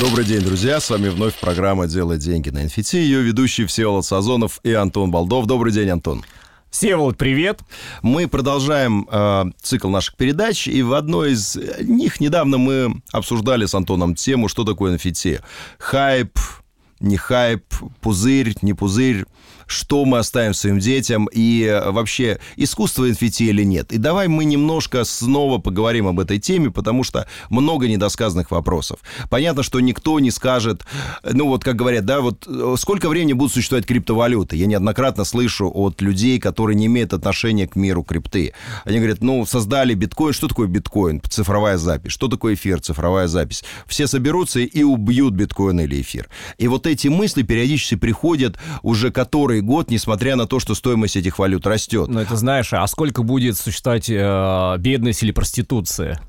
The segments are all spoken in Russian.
Добрый день, друзья. С вами вновь программа «Делать деньги на NFT». Ее ведущие Всеволод Сазонов и Антон Балдов. Добрый день, Антон. Всеволод, привет. Мы продолжаем э, цикл наших передач, и в одной из них недавно мы обсуждали с Антоном тему, что такое NFT. Хайп, не хайп, пузырь, не пузырь что мы оставим своим детям и э, вообще искусство NFT или нет. И давай мы немножко снова поговорим об этой теме, потому что много недосказанных вопросов. Понятно, что никто не скажет, ну вот как говорят, да, вот э, сколько времени будут существовать криптовалюты. Я неоднократно слышу от людей, которые не имеют отношения к миру крипты. Они говорят, ну, создали биткоин. Что такое биткоин? Цифровая запись. Что такое эфир? Цифровая запись. Все соберутся и убьют биткоин или эфир. И вот эти мысли периодически приходят уже которые который год, несмотря на то, что стоимость этих валют растет. Ну, это знаешь, а сколько будет существовать э, бедность или проституция?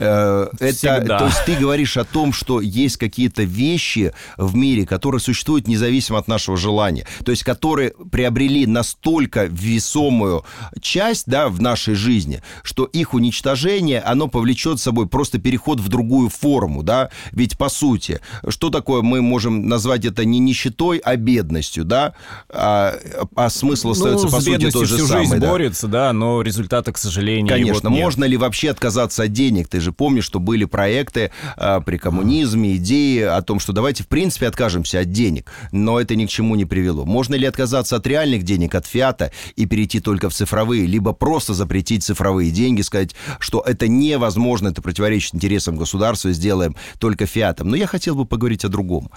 Э, это, то есть ты говоришь о том, что есть какие-то вещи в мире, которые существуют независимо от нашего желания, то есть которые приобрели настолько весомую часть, да, в нашей жизни, что их уничтожение, оно повлечет с собой просто переход в другую форму, да, ведь по сути, что такое мы можем назвать это не нищетой, а бедностью, да, а, а смысл остается ну, по сути тот же всю самый. Жизнь да. борется, да, но результаты, к сожалению, Конечно, вот можно ли вообще отказаться от денег? Ты же же помнишь, что были проекты э, при коммунизме, идеи о том, что давайте в принципе откажемся от денег, но это ни к чему не привело. Можно ли отказаться от реальных денег, от фиата и перейти только в цифровые, либо просто запретить цифровые деньги, сказать, что это невозможно, это противоречит интересам государства, сделаем только фиатом. Но я хотел бы поговорить о другом.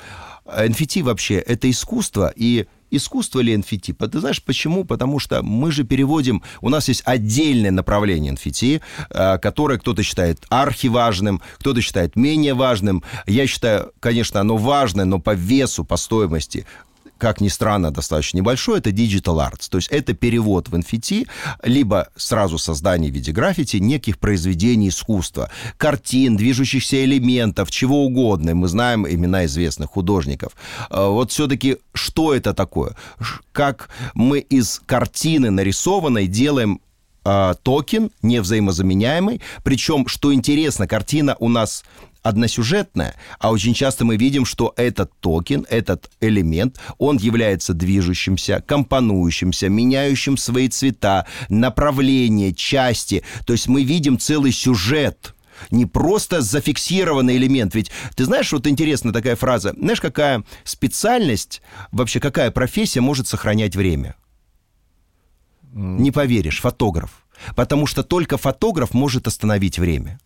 NFT вообще это искусство, и искусство или NFT? Ты знаешь, почему? Потому что мы же переводим... У нас есть отдельное направление NFT, э, которое кто-то считает архиважным, кто-то считает менее важным. Я считаю, конечно, оно важное, но по весу, по стоимости как ни странно, достаточно небольшой, это digital arts. То есть это перевод в NFT, либо сразу создание в виде граффити неких произведений искусства, картин, движущихся элементов, чего угодно. Мы знаем имена известных художников. А вот все-таки что это такое? Как мы из картины нарисованной делаем э, токен невзаимозаменяемый. Причем, что интересно, картина у нас односюжетная, а очень часто мы видим, что этот токен, этот элемент, он является движущимся, компонующимся, меняющим свои цвета, направление, части. То есть мы видим целый сюжет не просто зафиксированный элемент. Ведь ты знаешь, вот интересная такая фраза. Знаешь, какая специальность, вообще какая профессия может сохранять время? Не поверишь, фотограф. Потому что только фотограф может остановить время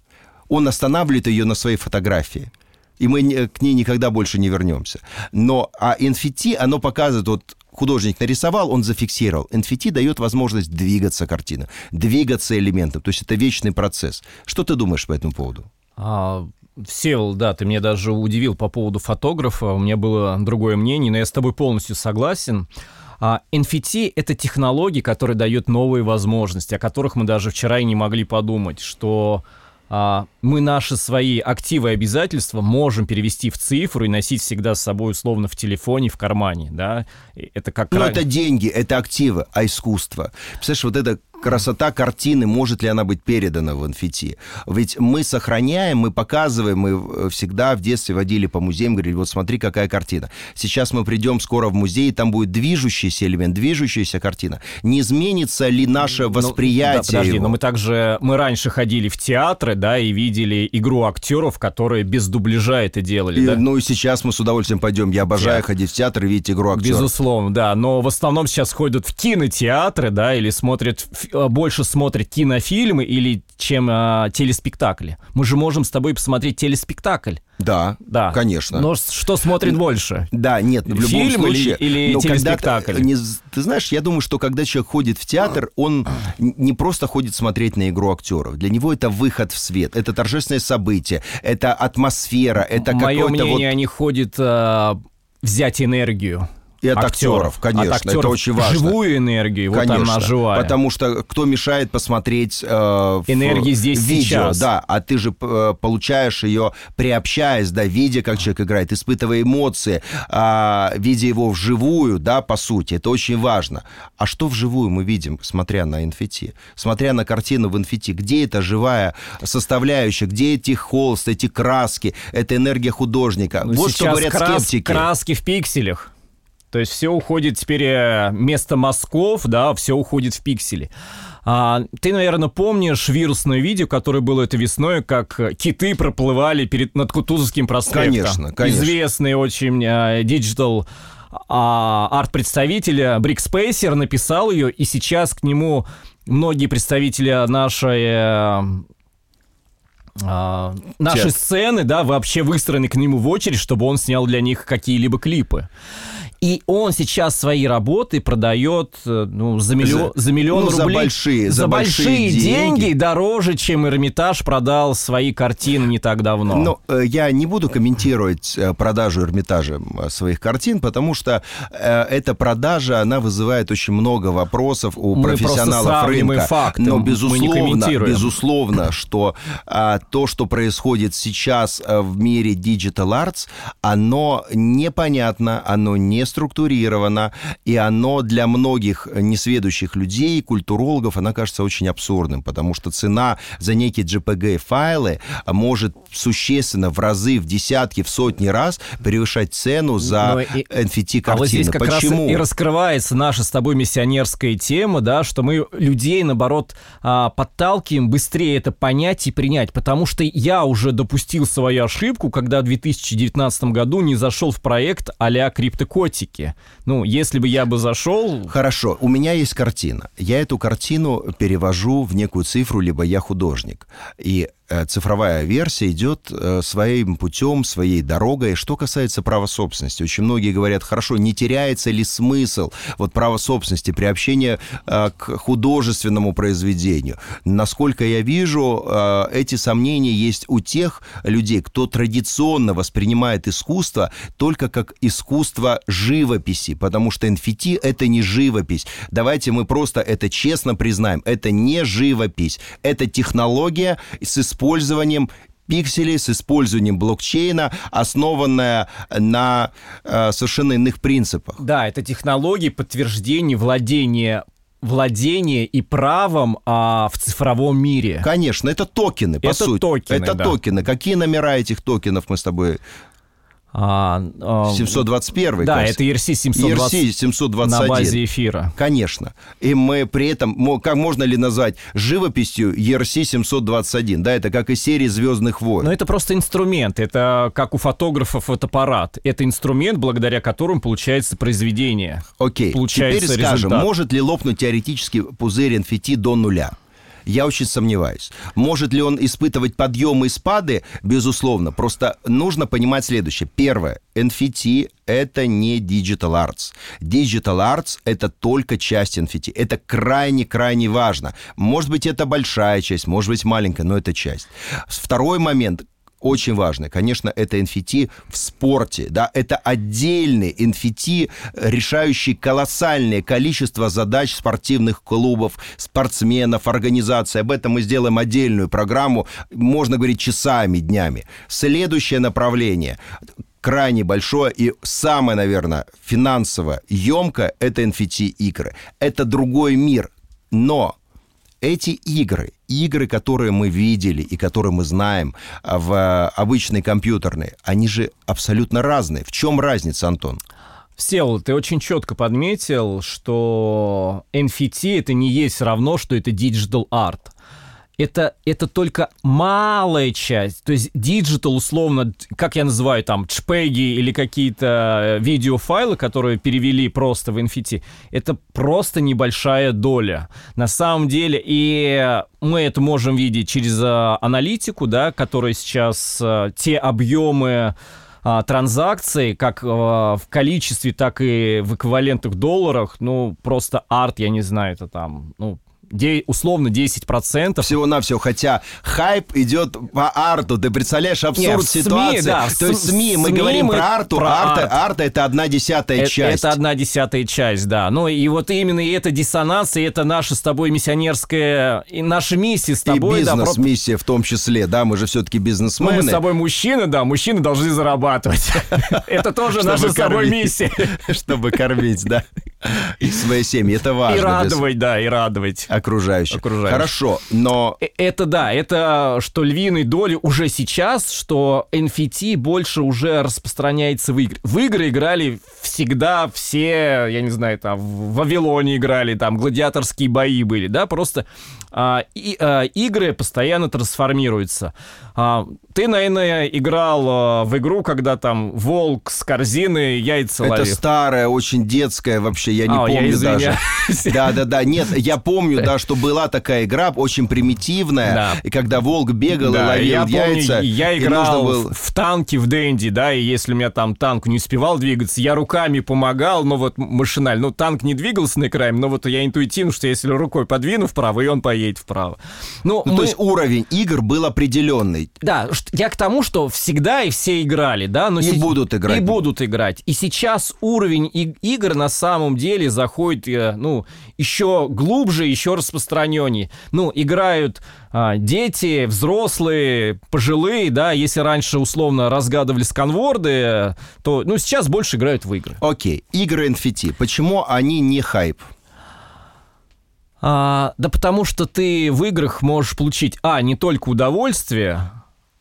он останавливает ее на своей фотографии. И мы к ней никогда больше не вернемся. Но а NFT, оно показывает, вот художник нарисовал, он зафиксировал. NFT дает возможность двигаться картина, двигаться элементом. То есть это вечный процесс. Что ты думаешь по этому поводу? А, Севел, да, ты меня даже удивил по поводу фотографа. У меня было другое мнение, но я с тобой полностью согласен. А NFT — это технологии, которые дают новые возможности, о которых мы даже вчера и не могли подумать, что а, мы наши свои активы и обязательства можем перевести в цифру и носить всегда с собой условно в телефоне, в кармане, да? Это как... Ну, это деньги, это активы, а искусство. Представляешь, вот это красота картины, может ли она быть передана в NFT. Ведь мы сохраняем, мы показываем, мы всегда в детстве водили по музеям, говорили, вот смотри, какая картина. Сейчас мы придем скоро в музей, и там будет движущийся элемент, движущаяся картина. Не изменится ли наше восприятие? Ну, да, подожди, его? но мы также, мы раньше ходили в театры, да, и видели игру актеров, которые без дубляжа это делали, и, да? Ну и сейчас мы с удовольствием пойдем. Я обожаю Театр. ходить в театр и видеть игру актеров. Безусловно, да, но в основном сейчас ходят в кинотеатры, да, или смотрят Э, больше смотрит кинофильмы или чем а, телеспектакли. Мы же можем с тобой посмотреть телеспектакль. Да, да, конечно. Но что смотрит больше? Да, нет, в любом Фильм случае. Или, или телеспектакль? Не, ты знаешь, я думаю, что когда человек ходит в театр, он не просто ходит смотреть на игру актеров. Для него это выход в свет, это торжественное событие, это атмосфера, это Мое какое-то мнение, вот... они ходят а, взять энергию И от актеров, конечно, от актеров это очень важно. Живую энергию, конечно, вот она живая. Потому что кто мешает посмотреть э, энергии здесь видео, сейчас. да, а ты же э, получаешь ее приобщаясь, да, видя, как человек играет, испытывая эмоции, э, видя его вживую, да, по сути, это очень важно. А что вживую мы видим, смотря на NFT, смотря на картину в NFT, где эта живая составляющая, где эти холсты, эти краски, эта энергия художника? Ну, вот что говорят крас- скептики. краски в пикселях. То есть все уходит теперь э, вместо мазков, да, все уходит в пиксели. А, ты, наверное, помнишь вирусное видео, которое было это весной, как киты проплывали перед над Кутузовским проспектом. Конечно, конечно. Известный очень э, digital а, арт-представитель Брик Спейсер написал ее, и сейчас к нему многие представители нашей э, а, наши сцены, да, вообще выстроены к нему в очередь, чтобы он снял для них какие-либо клипы. И он сейчас свои работы продает э, ну, за, миллион, За- за миллион ну, за рублей. большие- за большие большие деньги. деньги. дороже, чем Эрмитаж продал свои картины не так давно. Но э, я не буду комментировать э, продажу Эрмитажа своих картин, потому что эта продажа, она вызывает очень много вопросов у Мы профессионалов рынка. факты, Но мы не безусловно, безусловно, что а, то, что происходит сейчас в мире Digital Arts, оно непонятно, оно не структурировано, и оно для многих несведущих людей, культурологов, она кажется очень абсурдным, потому что цена за некие JPG-файлы может существенно в разы, в десятки, в сотни раз превышать цену за Но и- NFT-картины. А вот здесь как Почему? раз и раскрывается наша с тобой миссионерская тема, да, что мы людей, наоборот, а, подталкиваем быстрее это понять и принять, потому что я уже допустил свою ошибку, когда в 2019 году не зашел в проект а-ля криптокотики. Ну, если бы я бы зашел... Хорошо, у меня есть картина. Я эту картину перевожу в некую цифру, либо я художник. И цифровая версия идет э, своим путем, своей дорогой. Что касается права собственности, очень многие говорят, хорошо, не теряется ли смысл вот права собственности, приобщения э, к художественному произведению? Насколько я вижу, э, эти сомнения есть у тех людей, кто традиционно воспринимает искусство только как искусство живописи, потому что NFT — это не живопись. Давайте мы просто это честно признаем. Это не живопись. Это технология с использованием пикселей с использованием блокчейна, основанная на э, совершенно иных принципах. Да, это технологии подтверждения владения владение и правом а, в цифровом мире. Конечно, это токены, по Это сути. токены, это да. токены. Какие номера этих токенов мы с тобой... А, а, 721, Да, кажется. это ERC 720 ERC 721. на базе эфира. Конечно. И мы при этом, как можно ли назвать живописью ERC 721? Да, это как из серии «Звездных войн». Но это просто инструмент, это как у фотографов фотоаппарат. Это инструмент, благодаря которому получается произведение. Окей, Получается теперь скажем, результат. может ли лопнуть теоретически пузырь NFT до нуля? Я очень сомневаюсь. Может ли он испытывать подъемы и спады? Безусловно. Просто нужно понимать следующее. Первое. NFT — это не digital arts. Digital arts — это только часть NFT. Это крайне-крайне важно. Может быть, это большая часть, может быть, маленькая, но это часть. Второй момент — очень важно, конечно, это NFT в спорте, да, это отдельный NFT, решающий колоссальное количество задач спортивных клубов, спортсменов, организаций. Об этом мы сделаем отдельную программу, можно говорить часами, днями. Следующее направление крайне большое и самое, наверное, финансово емкое – это NFT-игры. Это другой мир. Но эти игры, игры, которые мы видели и которые мы знаем а, в а, обычной компьютерной, они же абсолютно разные. В чем разница, Антон? Всеволод, ты очень четко подметил, что NFT это не есть равно, что это digital art. Это, это только малая часть. То есть digital, условно, как я называю там, JPEG и или какие-то э, видеофайлы, которые перевели просто в NFT, это просто небольшая доля. На самом деле, и мы это можем видеть через э, аналитику, да, которая сейчас э, те объемы а, транзакций, как э, в количестве, так и в эквивалентных долларах, ну, просто арт, я не знаю, это там, ну, де- условно 10%. Всего-навсего, хотя хайп идет по арту. Ты представляешь абсурд Не, в СМИ, ситуации? да, То есть СМИ, мы СМИ говорим мы про арту, про арта, арт. арта это одна десятая Э- часть. Это одна десятая часть, да. Ну и вот именно и это диссонанс, и это наша с тобой миссионерская, и наша миссия с И тобой, да, про- бизнес-миссия в том числе, да, мы же все-таки Ну, бизнесмены. мы с тобой мужчины, да, мужчины должны зарабатывать. Это тоже наша с тобой миссия. Чтобы кормить, да, и свои семьи. Это важно. И радовать, да, и радовать. окружающих. Окружающих. Хорошо, но Э, Это да, это что львиной доли уже сейчас, что NFT больше уже распространяется в игры. В игры играли всегда все, я не знаю, там, в Вавилоне играли, там, гладиаторские бои были, да, просто а, и, а, игры постоянно трансформируются. А, ты, наверное, играл а, в игру, когда там волк с корзины яйца это ловит. старая, очень детская вообще, я не А, я помню даже. извиняюсь. Да, да, да. Нет, я помню, да, что была такая игра, очень примитивная, Да. и когда волк бегал и Да, ловил я помню, яйца. я и играл было- в, танке в Дэнди, да, и если у меня там танк не успевал двигаться, я руками помогал, но вот машинально, ну, танк не двигался на экране, но вот я интуитивно, что если рукой подвину вправо, и он поедет вправо. Ну, Ну, мы- то есть уровень игр был определенный. да, я к тому, что всегда и все играли, да, но И се- будут играть. И будут играть. И сейчас уровень и- игр на самом деле заходит, э, ну, еще глубже, еще распространеннее. Ну, играют а, дети, взрослые, пожилые, да, если раньше условно разгадывали сканворды, э, то, ну, сейчас больше играют в игры. Окей, игры NFT. Почему они не хайп? А, да потому что ты в играх можешь получить, а, не только удовольствие,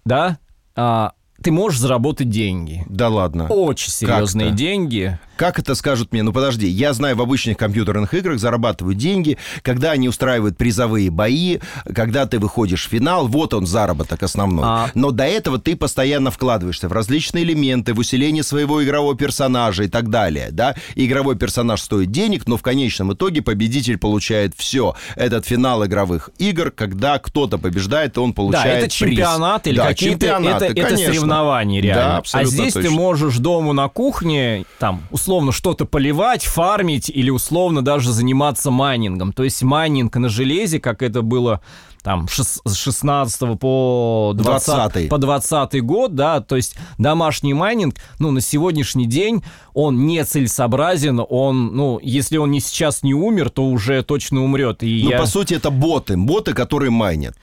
да, а, ты можешь заработать деньги. Да ладно. Очень серьезные деньги. Как это скажут мне? Ну подожди, я знаю, в обычных компьютерных играх зарабатывают деньги, когда они устраивают призовые бои, когда ты выходишь в финал, вот он заработок основной. А. Но до этого ты постоянно вкладываешься в различные элементы, в усиление своего игрового персонажа и так далее, да? Игровой персонаж стоит денег, но в конечном итоге победитель получает все. Этот финал игровых игр, когда кто-то побеждает, он получает да, это приз. чемпионат или Да, какие-то это, это соревнования Да, реально. а абсолютно здесь ты точно. можешь дома на кухне там условно что-то поливать, фармить или условно даже заниматься майнингом. То есть майнинг на железе, как это было там с 16 по 20, 20-й. по 20 год, да, то есть домашний майнинг, ну, на сегодняшний день он не целесообразен, он, ну, если он не сейчас не умер, то уже точно умрет. И Ну, я... по сути, это боты, боты, которые майнят.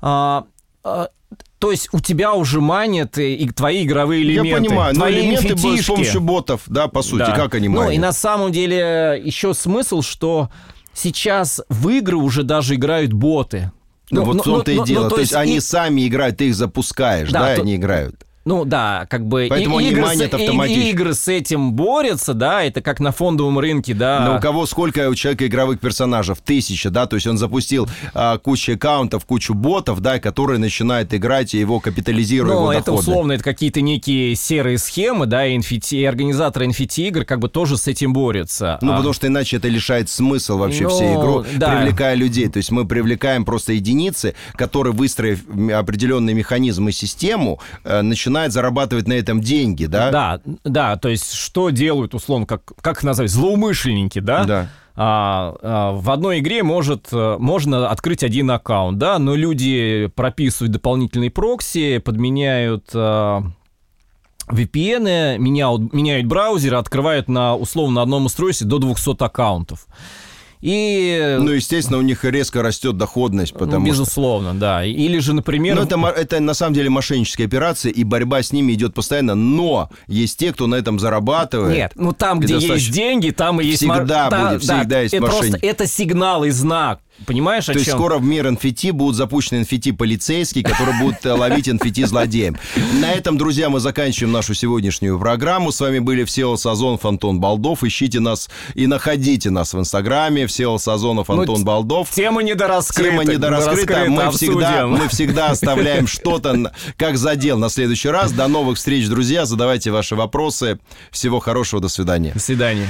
А, а, то есть у тебя уже манят и, и твои игровые элементы. Я понимаю, но твои элементы были с помощью ботов, да, по сути, Да. как они Ну майнят? и на самом деле еще смысл, что сейчас в игры уже даже играют боты. Ну, вот в том-то и дело. то, есть, они и- сами играют, ты их запускаешь, да, Да, то- они играют. Ну да, как бы и- Поэтому они игры, манят с, и- автоматически. игры с этим борются, да, это как на фондовом рынке, да. Но у кого сколько у человека игровых персонажей? Тысяча, да? То есть он запустил а, кучу аккаунтов, кучу ботов, да, которые начинают играть и его капитализируя Ну, это доходы. условно, это какие-то некие серые схемы, да, и, NFT, и организаторы NFT игр как бы тоже с этим борются. Ну, А, потому что иначе это лишает смысл вообще Ну, всей игру, да. привлекая людей. То есть мы привлекаем просто единицы, которые, выстроив м, определенный механизм и систему, э, начинают зарабатывать на этом деньги, да? Да, да, то есть что делают, условно, как, как их назвать, злоумышленники, да? Да. А, а, в одной игре может, э, можно открыть один аккаунт, да, но люди прописывают дополнительные прокси, подменяют а, VPN, меняют, меняют браузеры, открывают на, условно, на одном устройстве до 200 аккаунтов. И, Ну, естественно, у них резко растет доходность, ну, потому что... безусловно, да. Или же, например... Ну, это, это на самом деле мошенническая операция, и борьба с ними идет постоянно, но есть те, кто на этом зарабатывает. Нет, ну там, где достаточно- есть деньги, там и есть... Всегда Да, будет, да, всегда есть это Просто мошенники. это сигнал и знак. Понимаешь, о То есть чем? скоро в мир NFT будут запущены NFT-полицейские, которые будут э, ловить NFT-злодеем. На этом, друзья, мы заканчиваем нашу сегодняшнюю программу. С вами были Всеволод Сазонов, Антон Балдов. Ищите нас и находите нас в Инстаграме. Всеволод Сазонов, Ну, Антон т- Балдов. Тема недораскрыта. Тема недораскрыта. Мы всегда, обсудим. мы всегда оставляем что-то как задел на следующий раз. До новых встреч, друзья. Задавайте ваши вопросы. Всего хорошего. До свидания. До свидания.